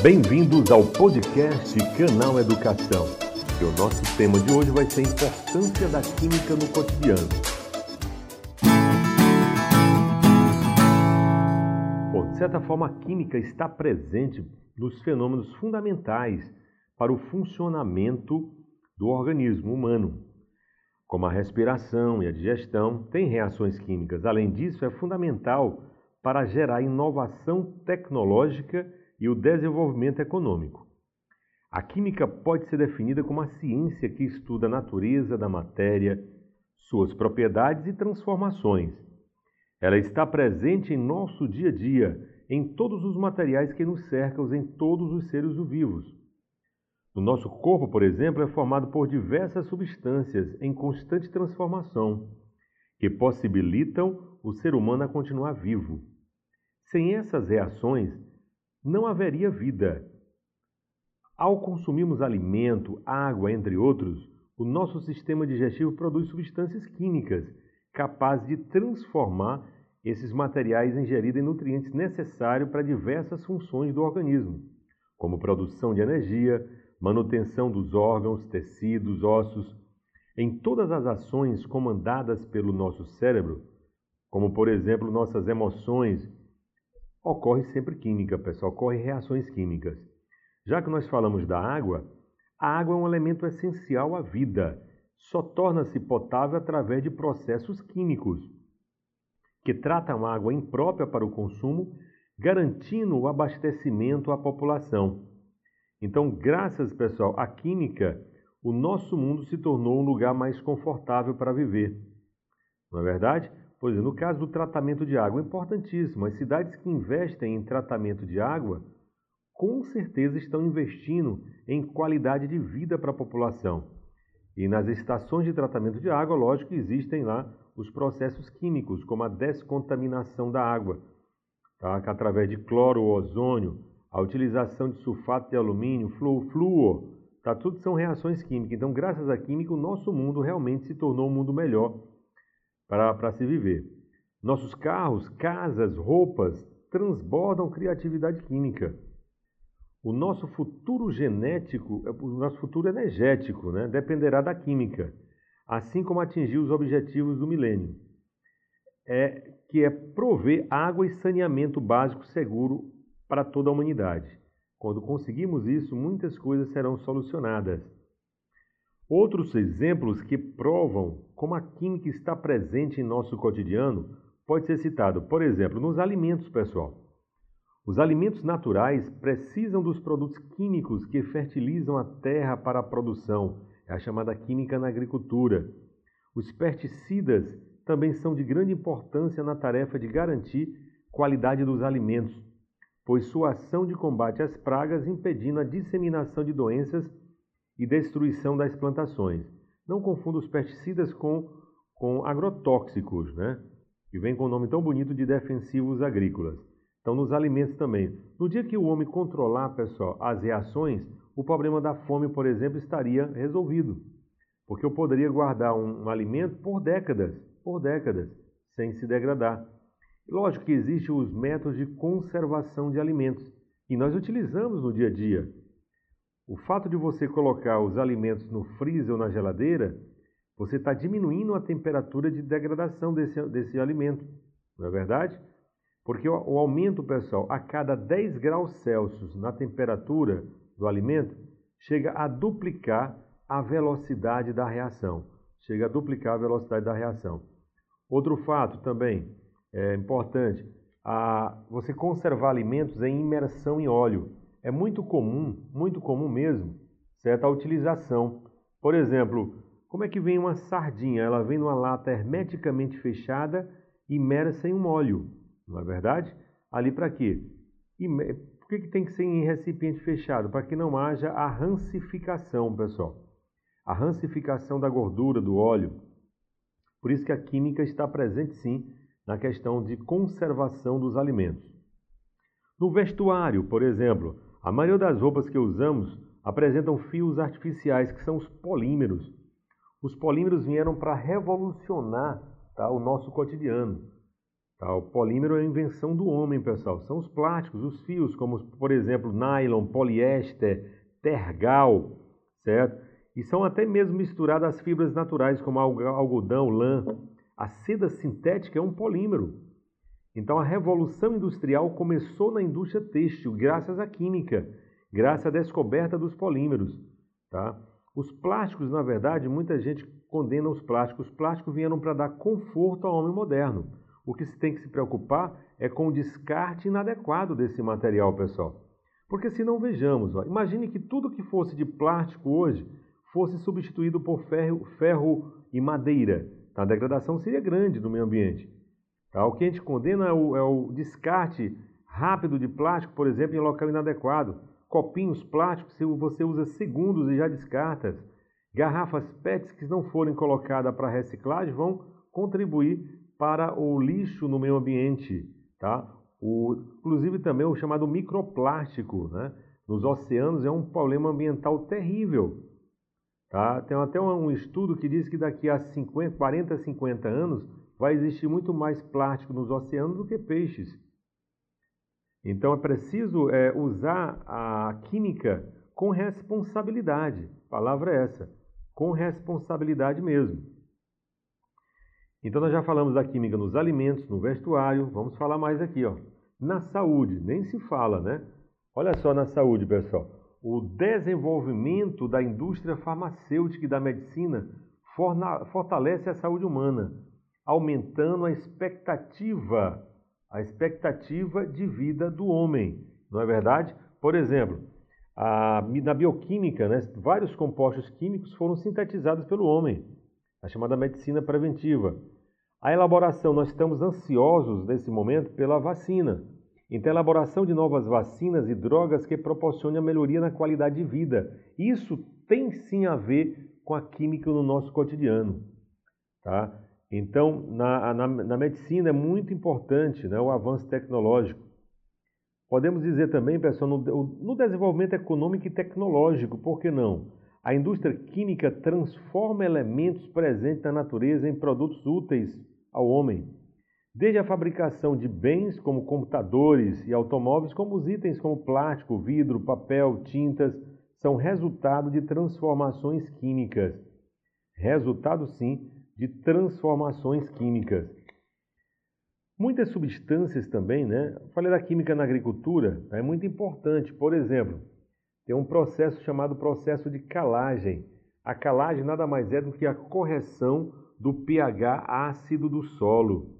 Bem-vindos ao podcast Canal Educação. E o nosso tema de hoje vai ser a importância da química no cotidiano. Bom, de certa forma, a química está presente nos fenômenos fundamentais para o funcionamento do organismo humano, como a respiração e a digestão, tem reações químicas. Além disso, é fundamental para gerar inovação tecnológica e o desenvolvimento econômico. A química pode ser definida como a ciência que estuda a natureza da matéria, suas propriedades e transformações. Ela está presente em nosso dia a dia, em todos os materiais que nos cercam, em todos os seres vivos. O nosso corpo, por exemplo, é formado por diversas substâncias em constante transformação, que possibilitam o ser humano a continuar vivo. Sem essas reações, não haveria vida. Ao consumirmos alimento, água, entre outros, o nosso sistema digestivo produz substâncias químicas capazes de transformar esses materiais ingeridos em nutrientes necessários para diversas funções do organismo, como produção de energia, manutenção dos órgãos, tecidos, ossos. Em todas as ações comandadas pelo nosso cérebro, como por exemplo nossas emoções, ocorre sempre química, pessoal, ocorrem reações químicas. Já que nós falamos da água, a água é um elemento essencial à vida. Só torna-se potável através de processos químicos que tratam a água imprópria para o consumo, garantindo o abastecimento à população. Então, graças, pessoal, à química, o nosso mundo se tornou um lugar mais confortável para viver. Não é verdade? Pois é, no caso do tratamento de água, é importantíssimo. As cidades que investem em tratamento de água, com certeza estão investindo em qualidade de vida para a população. E nas estações de tratamento de água, lógico, existem lá os processos químicos, como a descontaminação da água, tá? que através de cloro ozônio, a utilização de sulfato de alumínio, flúor, tá? tudo são reações químicas. Então, graças à química, o nosso mundo realmente se tornou um mundo melhor para se viver. Nossos carros, casas, roupas transbordam criatividade química. O nosso futuro genético, o nosso futuro energético, né, dependerá da química, assim como atingir os objetivos do milênio, é, que é prover água e saneamento básico seguro para toda a humanidade. Quando conseguimos isso, muitas coisas serão solucionadas. Outros exemplos que provam como a química está presente em nosso cotidiano pode ser citado, por exemplo, nos alimentos, pessoal. Os alimentos naturais precisam dos produtos químicos que fertilizam a terra para a produção, é a chamada química na agricultura. Os pesticidas também são de grande importância na tarefa de garantir qualidade dos alimentos, pois sua ação de combate às pragas impedindo a disseminação de doenças e destruição das plantações. Não confunda os pesticidas com, com agrotóxicos, né? que vem com o nome tão bonito de defensivos agrícolas. Então, nos alimentos também. No dia que o homem controlar, pessoal, as reações, o problema da fome, por exemplo, estaria resolvido. Porque eu poderia guardar um, um alimento por décadas, por décadas, sem se degradar. Lógico que existem os métodos de conservação de alimentos, e nós utilizamos no dia a dia. O fato de você colocar os alimentos no freezer ou na geladeira, você está diminuindo a temperatura de degradação desse, desse alimento, não é verdade? Porque o, o aumento, pessoal, a cada 10 graus Celsius na temperatura do alimento, chega a duplicar a velocidade da reação. Chega a duplicar a velocidade da reação. Outro fato também é importante, a, você conservar alimentos em imersão em óleo é muito comum, muito comum mesmo, certa utilização. Por exemplo, como é que vem uma sardinha? Ela vem numa lata hermeticamente fechada, imersa em um óleo, não é verdade? Ali para quê? Por que, que tem que ser em recipiente fechado? Para que não haja a rancificação, pessoal. A rancificação da gordura do óleo. Por isso que a química está presente sim na questão de conservação dos alimentos. No vestuário, por exemplo, a maioria das roupas que usamos apresentam fios artificiais, que são os polímeros. Os polímeros vieram para revolucionar tá, o nosso cotidiano. Tá? O polímero é a invenção do homem, pessoal. São os plásticos, os fios, como por exemplo nylon, poliéster, tergal, certo? E são até mesmo misturadas as fibras naturais, como algodão, lã. A seda sintética é um polímero. Então a revolução industrial começou na indústria têxtil, graças à química, graças à descoberta dos polímeros. Tá? Os plásticos, na verdade, muita gente condena os plásticos. Os plásticos vieram para dar conforto ao homem moderno. O que se tem que se preocupar é com o descarte inadequado desse material, pessoal. Porque se não vejamos, ó, imagine que tudo que fosse de plástico hoje fosse substituído por ferro, ferro e madeira. Tá? A degradação seria grande no meio ambiente. Tá? O que a gente condena é o, é o descarte rápido de plástico, por exemplo, em local inadequado. Copinhos plásticos, você usa segundos e já descarta. Garrafas PETs que não forem colocadas para reciclagem vão contribuir para o lixo no meio ambiente. Tá? O, inclusive também o chamado microplástico né? nos oceanos é um problema ambiental terrível. Tá? Tem até um estudo que diz que daqui a 50, 40, 50 anos vai existir muito mais plástico nos oceanos do que peixes. Então é preciso é, usar a química com responsabilidade. Palavra é essa, com responsabilidade mesmo. Então nós já falamos da química nos alimentos, no vestuário, vamos falar mais aqui, ó. Na saúde, nem se fala, né? Olha só na saúde, pessoal. O desenvolvimento da indústria farmacêutica e da medicina fortalece a saúde humana, aumentando a expectativa, a expectativa de vida do homem, não é verdade? Por exemplo, a, na bioquímica, né, vários compostos químicos foram sintetizados pelo homem, a chamada medicina preventiva. A elaboração, nós estamos ansiosos nesse momento pela vacina. Então, a elaboração de novas vacinas e drogas que proporcionem a melhoria na qualidade de vida. Isso tem sim a ver com a química no nosso cotidiano. Tá? Então, na, na, na medicina é muito importante né, o avanço tecnológico. Podemos dizer também, pessoal, no, no desenvolvimento econômico e tecnológico, por que não? A indústria química transforma elementos presentes na natureza em produtos úteis ao homem. Desde a fabricação de bens como computadores e automóveis, como os itens como plástico, vidro, papel, tintas, são resultado de transformações químicas. Resultado, sim, de transformações químicas. Muitas substâncias também, né? falei da química na agricultura, é muito importante. Por exemplo, tem um processo chamado processo de calagem. A calagem nada mais é do que a correção do pH ácido do solo.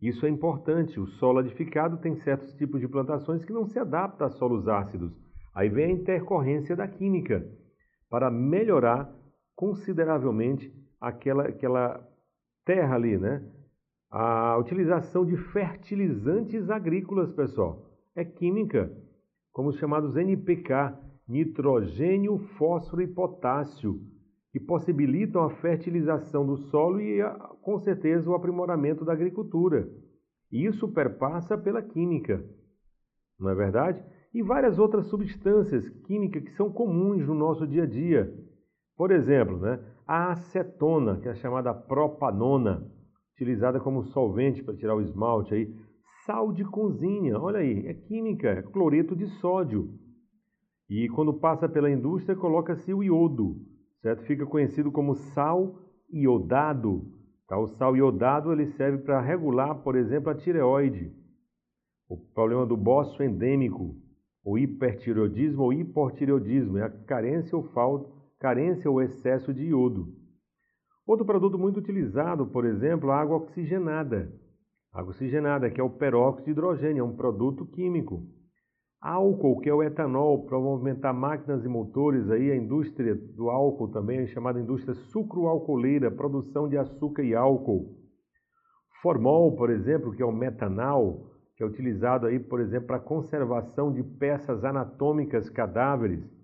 Isso é importante. O solo adificado tem certos tipos de plantações que não se adaptam a solos ácidos. Aí vem a intercorrência da química para melhorar consideravelmente aquela, aquela terra ali, né? A utilização de fertilizantes agrícolas, pessoal, é química, como os chamados NPK, nitrogênio, fósforo e potássio, que possibilitam a fertilização do solo e, com certeza, o aprimoramento da agricultura. E isso perpassa pela química, não é verdade? E várias outras substâncias químicas que são comuns no nosso dia a dia. Por exemplo, né, a acetona, que é a chamada propanona, utilizada como solvente para tirar o esmalte aí. Sal de cozinha, olha aí, é química, é cloreto de sódio. E quando passa pela indústria, coloca-se o iodo, certo? Fica conhecido como sal iodado. Tá? O sal iodado ele serve para regular, por exemplo, a tireoide, o problema do bócio endêmico, o hipertireoidismo ou hipotireoidismo, é a carência ou falta carência ou excesso de iodo. Outro produto muito utilizado, por exemplo, a água oxigenada. Água oxigenada, que é o peróxido de hidrogênio, é um produto químico. Álcool, que é o etanol, para movimentar máquinas e motores, aí a indústria do álcool também, é chamada indústria sucroalcooleira, produção de açúcar e álcool. Formol, por exemplo, que é o metanol, que é utilizado aí, por exemplo, para conservação de peças anatômicas cadáveres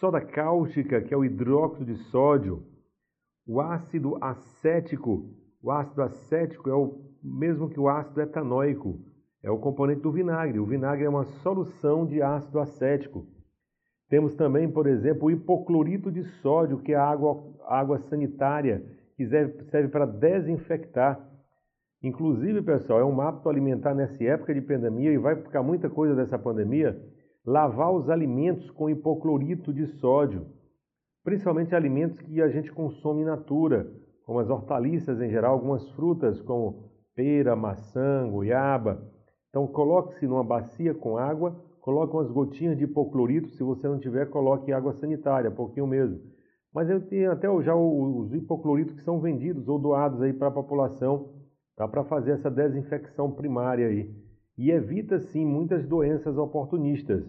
soda cáustica, que é o hidróxido de sódio, o ácido acético. O ácido acético é o mesmo que o ácido etanóico, é o componente do vinagre. O vinagre é uma solução de ácido acético. Temos também, por exemplo, o hipoclorito de sódio, que é a água, água sanitária, que serve, serve para desinfectar. Inclusive, pessoal, é um hábito alimentar nessa época de pandemia e vai ficar muita coisa dessa pandemia, lavar os alimentos com hipoclorito de sódio, principalmente alimentos que a gente consome in natura, como as hortaliças em geral, algumas frutas como pera, maçã, goiaba. Então coloque-se numa bacia com água, coloque umas gotinhas de hipoclorito, se você não tiver, coloque água sanitária, pouquinho mesmo. Mas eu tenho até já os hipocloritos que são vendidos ou doados aí para a população tá? para fazer essa desinfecção primária aí. E evita, sim, muitas doenças oportunistas.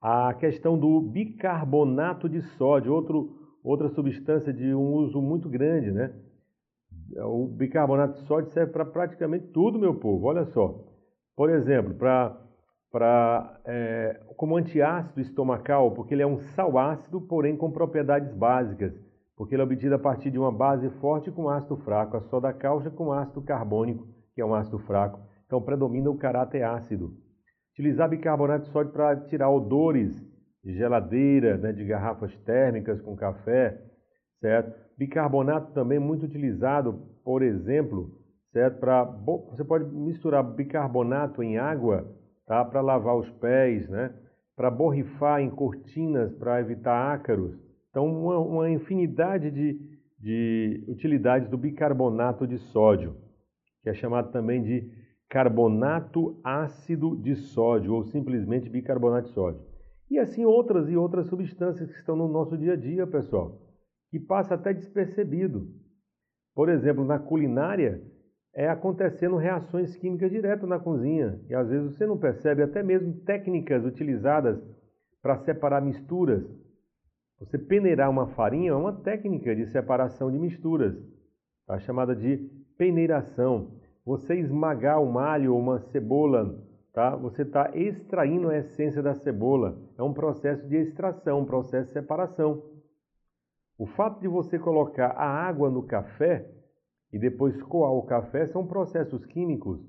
A questão do bicarbonato de sódio, outro, outra substância de um uso muito grande, né? O bicarbonato de sódio serve para praticamente tudo, meu povo. Olha só. Por exemplo, para é, como antiácido estomacal, porque ele é um sal ácido, porém com propriedades básicas porque ele é obtido a partir de uma base forte com ácido fraco, a soda cáustica com ácido carbônico, que é um ácido fraco. Então predomina o caráter ácido. Utilizar bicarbonato de sódio para tirar odores de geladeira, né, de garrafas térmicas com café, certo? Bicarbonato também muito utilizado, por exemplo, certo? Para você pode misturar bicarbonato em água, tá? Para lavar os pés, né? Para borrifar em cortinas para evitar ácaros então, uma, uma infinidade de, de utilidades do bicarbonato de sódio, que é chamado também de carbonato ácido de sódio, ou simplesmente bicarbonato de sódio. E assim outras e outras substâncias que estão no nosso dia a dia, pessoal, que passa até despercebido. Por exemplo, na culinária, é acontecendo reações químicas direto na cozinha, e às vezes você não percebe até mesmo técnicas utilizadas para separar misturas você peneirar uma farinha é uma técnica de separação de misturas, tá? chamada de peneiração. Você esmagar um alho ou uma cebola, tá? você está extraindo a essência da cebola. É um processo de extração, um processo de separação. O fato de você colocar a água no café e depois coar o café são processos químicos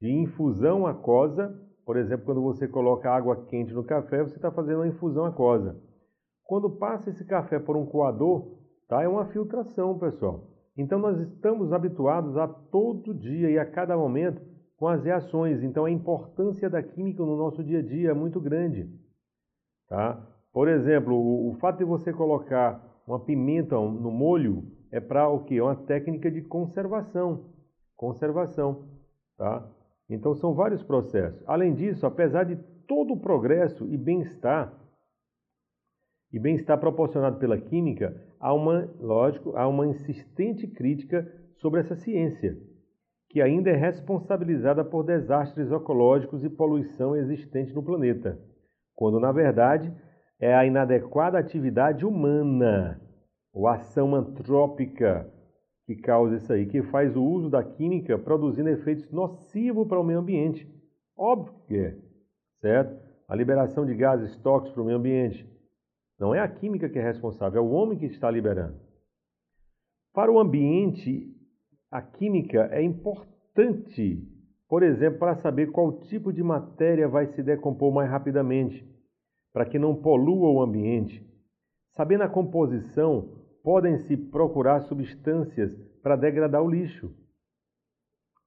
de infusão aquosa. Por exemplo, quando você coloca água quente no café, você está fazendo uma infusão aquosa. Quando passa esse café por um coador, tá? é uma filtração, pessoal. Então nós estamos habituados a todo dia e a cada momento com as reações. Então a importância da química no nosso dia a dia é muito grande. Tá? Por exemplo, o, o fato de você colocar uma pimenta no molho é para o que? É uma técnica de conservação. Conservação. Tá? Então são vários processos. Além disso, apesar de todo o progresso e bem-estar e bem-estar proporcionado pela química, há uma, lógico, há uma insistente crítica sobre essa ciência, que ainda é responsabilizada por desastres ecológicos e poluição existente no planeta, quando na verdade é a inadequada atividade humana ou ação antrópica que causa isso aí, que faz o uso da química produzindo efeitos nocivos para o meio ambiente. Óbvio que é, certo? A liberação de gases tóxicos para o meio ambiente, não é a química que é responsável, é o homem que está liberando. Para o ambiente, a química é importante, por exemplo, para saber qual tipo de matéria vai se decompor mais rapidamente, para que não polua o ambiente. Sabendo a composição, podem-se procurar substâncias para degradar o lixo.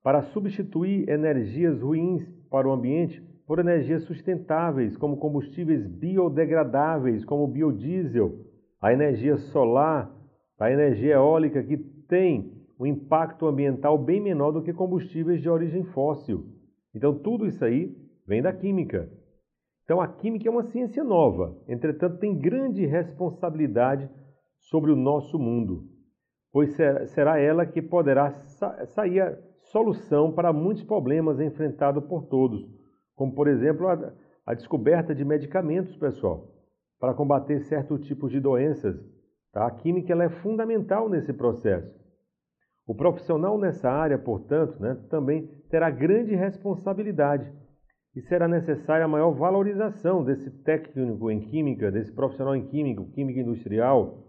Para substituir energias ruins para o ambiente, por energias sustentáveis, como combustíveis biodegradáveis, como o biodiesel, a energia solar, a energia eólica, que tem um impacto ambiental bem menor do que combustíveis de origem fóssil. Então, tudo isso aí vem da química. Então, a química é uma ciência nova, entretanto, tem grande responsabilidade sobre o nosso mundo, pois será ela que poderá sair a solução para muitos problemas enfrentados por todos como por exemplo a, a descoberta de medicamentos, pessoal, para combater certos tipos de doenças. Tá? A química ela é fundamental nesse processo. O profissional nessa área, portanto, né, também terá grande responsabilidade e será necessária a maior valorização desse técnico em química, desse profissional em química, química industrial,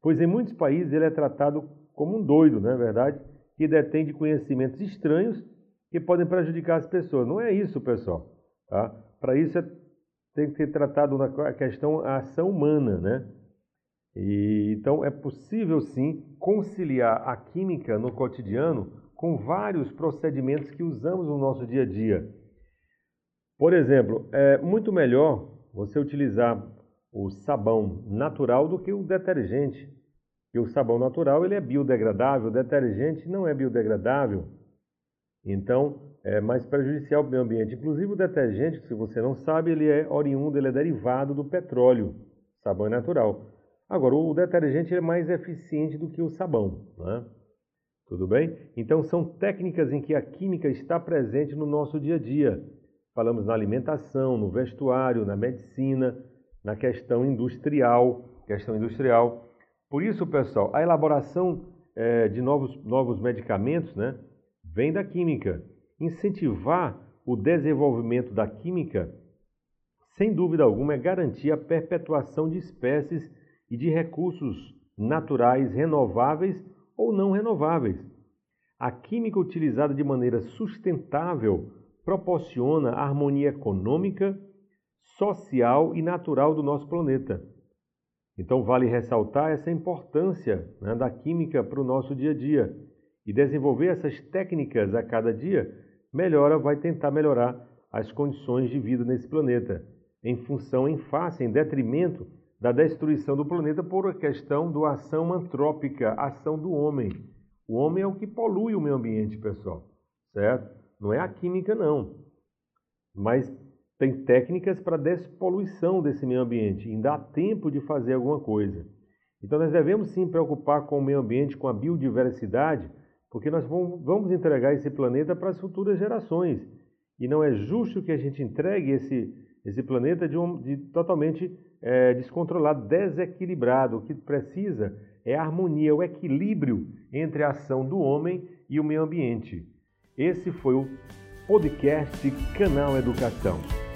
pois em muitos países ele é tratado como um doido, não é verdade? Que detém de conhecimentos estranhos que podem prejudicar as pessoas. Não é isso, pessoal. Tá? Para isso é, tem que ser tratado na questão a ação humana, né? E, então é possível sim conciliar a química no cotidiano com vários procedimentos que usamos no nosso dia a dia. Por exemplo, é muito melhor você utilizar o sabão natural do que o detergente. E o sabão natural ele é biodegradável, o detergente não é biodegradável. Então, é mais prejudicial para o meio ambiente. Inclusive o detergente, se você não sabe, ele é oriundo, ele é derivado do petróleo. Sabão é natural. Agora, o detergente é mais eficiente do que o sabão. Né? Tudo bem? Então, são técnicas em que a química está presente no nosso dia a dia. Falamos na alimentação, no vestuário, na medicina, na questão industrial. Questão industrial. Por isso, pessoal, a elaboração é, de novos, novos medicamentos né, vem da química. Incentivar o desenvolvimento da química, sem dúvida alguma, é garantir a perpetuação de espécies e de recursos naturais renováveis ou não renováveis. A química utilizada de maneira sustentável proporciona a harmonia econômica, social e natural do nosso planeta. Então, vale ressaltar essa importância né, da química para o nosso dia a dia. E desenvolver essas técnicas a cada dia melhora, vai tentar melhorar as condições de vida nesse planeta, em função, em face, em detrimento da destruição do planeta por questão da ação antrópica, ação do homem. O homem é o que polui o meio ambiente, pessoal, certo? Não é a química, não. Mas tem técnicas para despoluição desse meio ambiente. Ainda há tempo de fazer alguma coisa. Então nós devemos sim preocupar com o meio ambiente, com a biodiversidade, porque nós vamos entregar esse planeta para as futuras gerações. E não é justo que a gente entregue esse, esse planeta de, um, de totalmente é, descontrolado, desequilibrado. O que precisa é a harmonia, o equilíbrio entre a ação do homem e o meio ambiente. Esse foi o podcast Canal Educação.